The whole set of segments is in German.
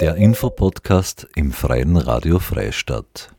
Der Infopodcast im Freien Radio Freistadt.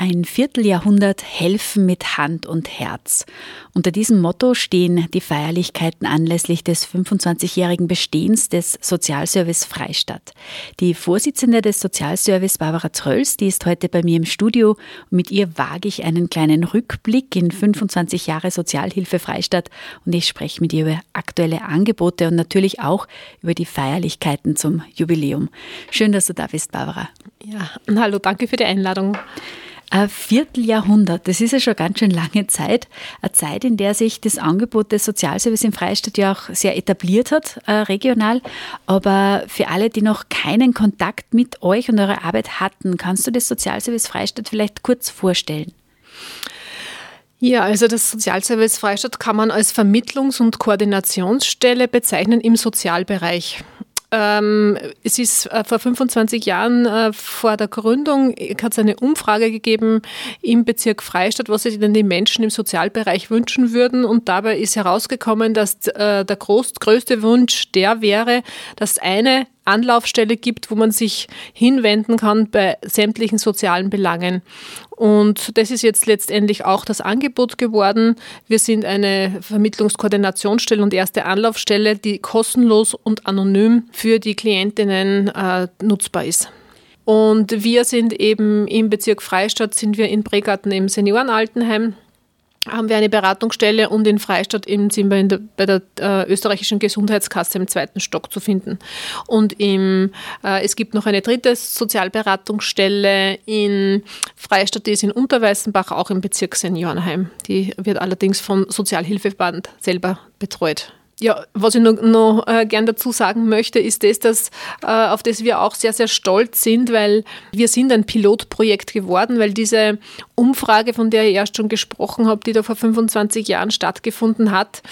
Ein Vierteljahrhundert helfen mit Hand und Herz. Unter diesem Motto stehen die Feierlichkeiten anlässlich des 25-jährigen Bestehens des Sozialservice Freistadt. Die Vorsitzende des Sozialservice, Barbara Trölls, die ist heute bei mir im Studio. mit ihr wage ich einen kleinen Rückblick in 25 Jahre Sozialhilfe Freistadt und ich spreche mit ihr über aktuelle Angebote und natürlich auch über die Feierlichkeiten zum Jubiläum. Schön, dass du da bist, Barbara. Ja, hallo, danke für die Einladung. Ein Vierteljahrhundert, das ist ja schon ganz schön lange Zeit. Eine Zeit, in der sich das Angebot des Sozialservice im Freistaat ja auch sehr etabliert hat, äh, regional. Aber für alle, die noch keinen Kontakt mit euch und eurer Arbeit hatten, kannst du das Sozialservice Freistaat vielleicht kurz vorstellen? Ja, also das Sozialservice Freistaat kann man als Vermittlungs- und Koordinationsstelle bezeichnen im Sozialbereich. Ähm, es ist äh, vor 25 Jahren äh, vor der Gründung hat es eine Umfrage gegeben im Bezirk Freistadt, was sich denn die Menschen im Sozialbereich wünschen würden. Und dabei ist herausgekommen, dass äh, der groß, größte Wunsch der wäre, dass eine Anlaufstelle gibt, wo man sich hinwenden kann bei sämtlichen sozialen Belangen. Und das ist jetzt letztendlich auch das Angebot geworden. Wir sind eine Vermittlungskoordinationsstelle und erste Anlaufstelle, die kostenlos und anonym für die Klientinnen äh, nutzbar ist. Und wir sind eben im Bezirk Freistadt, sind wir in Bregarten im Seniorenaltenheim haben wir eine Beratungsstelle und in Freistadt eben sind wir der, bei der äh, österreichischen Gesundheitskasse im zweiten Stock zu finden. Und im, äh, es gibt noch eine dritte Sozialberatungsstelle in Freistadt, die ist in Unterweißenbach, auch im Bezirk Seniorenheim. Die wird allerdings vom Sozialhilfeband selber betreut. Ja, was ich noch, noch äh, gern dazu sagen möchte, ist das, dass, äh, auf das wir auch sehr, sehr stolz sind, weil wir sind ein Pilotprojekt geworden, weil diese Umfrage, von der ich erst schon gesprochen habe, die da vor 25 Jahren stattgefunden hat,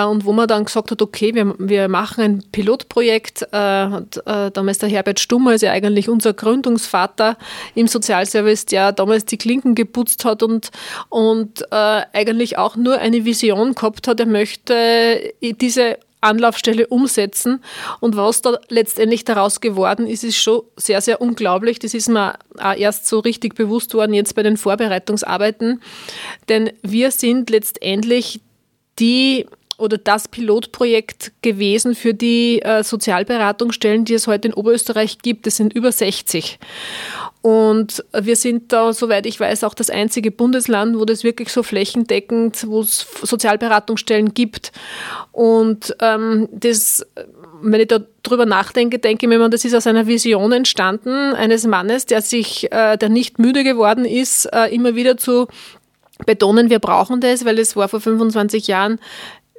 und wo man dann gesagt hat, okay, wir, wir machen ein Pilotprojekt. Äh, und, äh, damals der Herbert Stummer ist ja eigentlich unser Gründungsvater im Sozialservice, der damals die Klinken geputzt hat und, und eigentlich auch nur eine Vision gehabt hat, er möchte diese Anlaufstelle umsetzen. Und was da letztendlich daraus geworden ist, ist schon sehr, sehr unglaublich. Das ist mir auch erst so richtig bewusst worden jetzt bei den Vorbereitungsarbeiten. Denn wir sind letztendlich die oder das Pilotprojekt gewesen für die äh, Sozialberatungsstellen, die es heute in Oberösterreich gibt. Es sind über 60. Und wir sind da, soweit ich weiß, auch das einzige Bundesland, wo das wirklich so flächendeckend, wo es Sozialberatungsstellen gibt. Und ähm, das, wenn ich da drüber nachdenke, denke ich mir, das ist aus einer Vision entstanden, eines Mannes, der sich, äh, der nicht müde geworden ist, äh, immer wieder zu betonen, wir brauchen das, weil es war vor 25 Jahren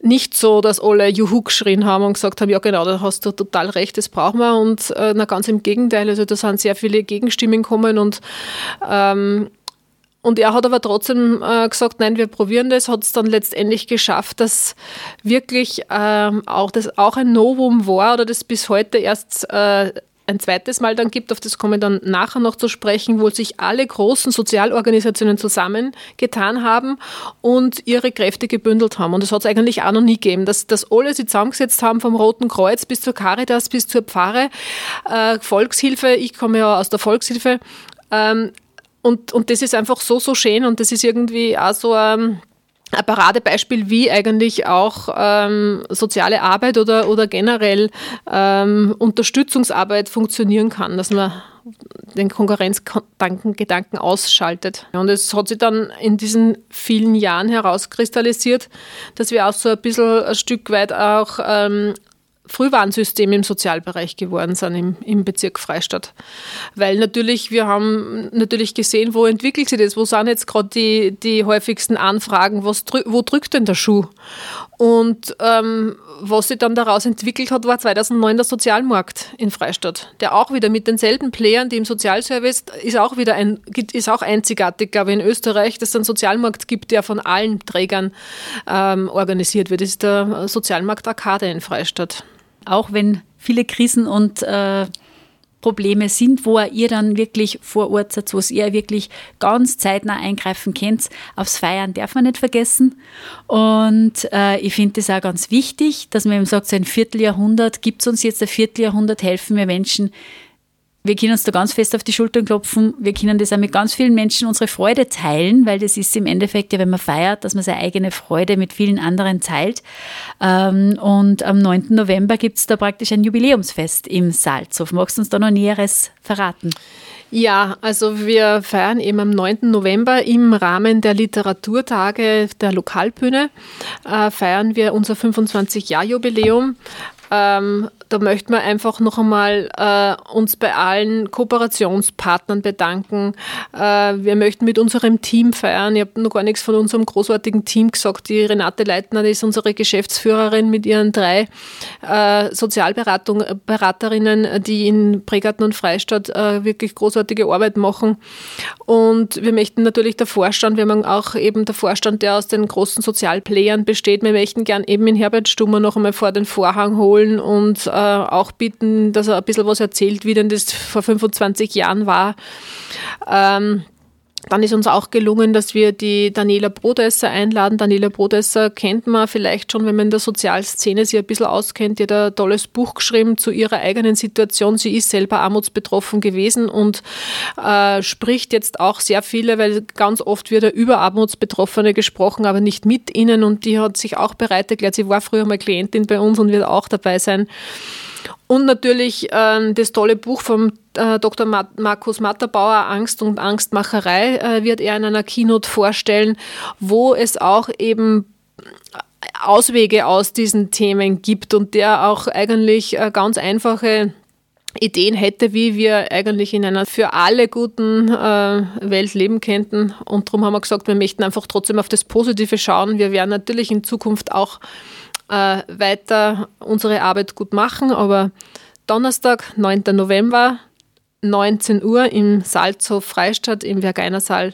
nicht so, dass alle Juhu geschrien haben und gesagt haben, ja genau, da hast du total recht, das brauchen wir. Und äh, na, ganz im Gegenteil, also da sind sehr viele Gegenstimmen gekommen und ähm, und er hat aber trotzdem äh, gesagt, nein, wir probieren das, hat es dann letztendlich geschafft, dass wirklich ähm, auch das auch ein Novum war oder das bis heute erst äh, ein zweites Mal dann gibt, auf das komme ich dann nachher noch zu sprechen, wo sich alle großen Sozialorganisationen zusammengetan haben und ihre Kräfte gebündelt haben. Und das hat es eigentlich auch noch nie gegeben, dass, dass alle sich zusammengesetzt haben, vom Roten Kreuz bis zur Caritas, bis zur Pfarre, äh, Volkshilfe, ich komme ja aus der Volkshilfe. Ähm, und, und das ist einfach so, so schön und das ist irgendwie auch so ein ähm, ein Paradebeispiel, wie eigentlich auch ähm, soziale Arbeit oder, oder generell ähm, Unterstützungsarbeit funktionieren kann, dass man den Konkurrenzgedanken ausschaltet. Und es hat sich dann in diesen vielen Jahren herauskristallisiert, dass wir auch so ein bisschen ein Stück weit auch ähm, Frühwarnsystem im Sozialbereich geworden sind im, im Bezirk Freistadt. Weil natürlich, wir haben natürlich gesehen, wo entwickelt sich das, wo sind jetzt gerade die, die häufigsten Anfragen, was, wo drückt denn der Schuh? Und ähm, was sich dann daraus entwickelt hat, war 2009 der Sozialmarkt in Freistadt, der auch wieder mit denselben Playern, die im Sozialservice ist auch wieder ein, ist auch einzigartig, glaube ich, in Österreich, dass es einen Sozialmarkt gibt, der von allen Trägern ähm, organisiert wird. Das ist der Sozialmarkt Arcade in Freistadt. Auch wenn viele Krisen und äh, Probleme sind, wo ihr dann wirklich vor Ort seid, wo ihr wirklich ganz zeitnah eingreifen könnt. Aufs Feiern darf man nicht vergessen. Und äh, ich finde es auch ganz wichtig, dass man eben sagt, so ein Vierteljahrhundert gibt es uns jetzt ein Vierteljahrhundert, helfen wir Menschen wir können uns da ganz fest auf die Schultern klopfen. Wir können das auch mit ganz vielen Menschen unsere Freude teilen, weil das ist im Endeffekt ja, wenn man feiert, dass man seine eigene Freude mit vielen anderen teilt. Ähm, und am 9. November gibt es da praktisch ein Jubiläumsfest im Salzhof. Magst du uns da noch Näheres verraten? Ja, also wir feiern eben am 9. November im Rahmen der Literaturtage der Lokalbühne, äh, feiern wir unser 25-Jahr-Jubiläum. Ähm, da möchten wir einfach noch einmal äh, uns bei allen Kooperationspartnern bedanken. Äh, wir möchten mit unserem Team feiern. Ich habe noch gar nichts von unserem großartigen Team gesagt. Die Renate Leitner ist unsere Geschäftsführerin mit ihren drei äh, Sozialberaterinnen, die in Pregarten und Freistadt äh, wirklich großartige Arbeit machen. Und wir möchten natürlich der Vorstand, wir haben auch eben der Vorstand, der aus den großen Sozialplayern besteht. Wir möchten gern eben in Herbert Stummer noch einmal vor den Vorhang holen und äh, auch bitten, dass er ein bisschen was erzählt, wie denn das vor 25 Jahren war. Ähm, dann ist uns auch gelungen, dass wir die Daniela Brodesser einladen. Daniela Brodesser kennt man vielleicht schon, wenn man in der Sozialszene sich ein bisschen auskennt. Die hat ein tolles Buch geschrieben zu ihrer eigenen Situation. Sie ist selber armutsbetroffen gewesen und äh, spricht jetzt auch sehr viele, weil ganz oft wird er über Armutsbetroffene gesprochen, aber nicht mit ihnen. Und die hat sich auch bereit erklärt. Sie war früher mal Klientin bei uns und wird auch dabei sein. Und natürlich äh, das tolle Buch vom Dr. Ma Markus Matterbauer, Angst und Angstmacherei, äh, wird er in einer Keynote vorstellen, wo es auch eben Auswege aus diesen Themen gibt und der auch eigentlich äh, ganz einfache Ideen hätte, wie wir eigentlich in einer für alle guten äh, Welt leben könnten. Und darum haben wir gesagt, wir möchten einfach trotzdem auf das Positive schauen. Wir werden natürlich in Zukunft auch äh, weiter unsere Arbeit gut machen. Aber Donnerstag, 9. November, 19 Uhr im Salzhof Freistadt im Vergeinersaal.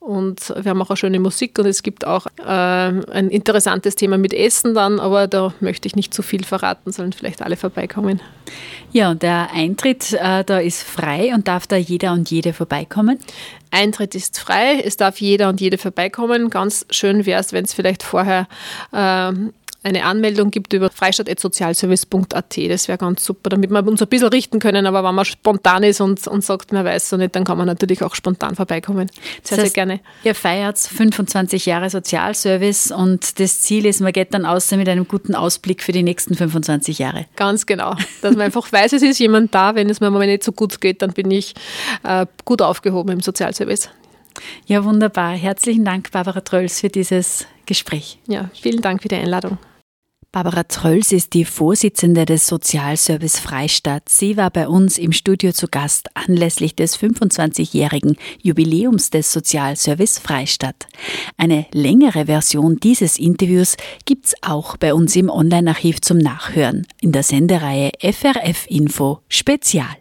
Und wir haben auch eine schöne Musik und es gibt auch äh, ein interessantes Thema mit Essen dann, aber da möchte ich nicht zu viel verraten, sollen vielleicht alle vorbeikommen. Ja, und der Eintritt äh, da ist frei und darf da jeder und jede vorbeikommen? Eintritt ist frei, es darf jeder und jede vorbeikommen. Ganz schön wäre es, wenn es vielleicht vorher äh, eine Anmeldung gibt über freistadt.sozialservice.at. Das wäre ganz super, damit wir uns ein bisschen richten können. Aber wenn man spontan ist und, und sagt, man weiß so nicht, dann kann man natürlich auch spontan vorbeikommen. Sehr, das heißt, sehr gerne. Ihr feiert 25 Jahre Sozialservice und das Ziel ist, man geht dann außer mit einem guten Ausblick für die nächsten 25 Jahre. Ganz genau. Dass man einfach weiß, es ist jemand da. Wenn es mir mal nicht so gut geht, dann bin ich äh, gut aufgehoben im Sozialservice. Ja, wunderbar. Herzlichen Dank, Barbara Trölls, für dieses Gespräch. Ja, vielen Dank für die Einladung. Barbara Trölls ist die Vorsitzende des Sozialservice Freistadt. Sie war bei uns im Studio zu Gast anlässlich des 25-jährigen Jubiläums des Sozialservice Freistadt. Eine längere Version dieses Interviews gibt's auch bei uns im Online-Archiv zum Nachhören in der Sendereihe FRF Info Spezial.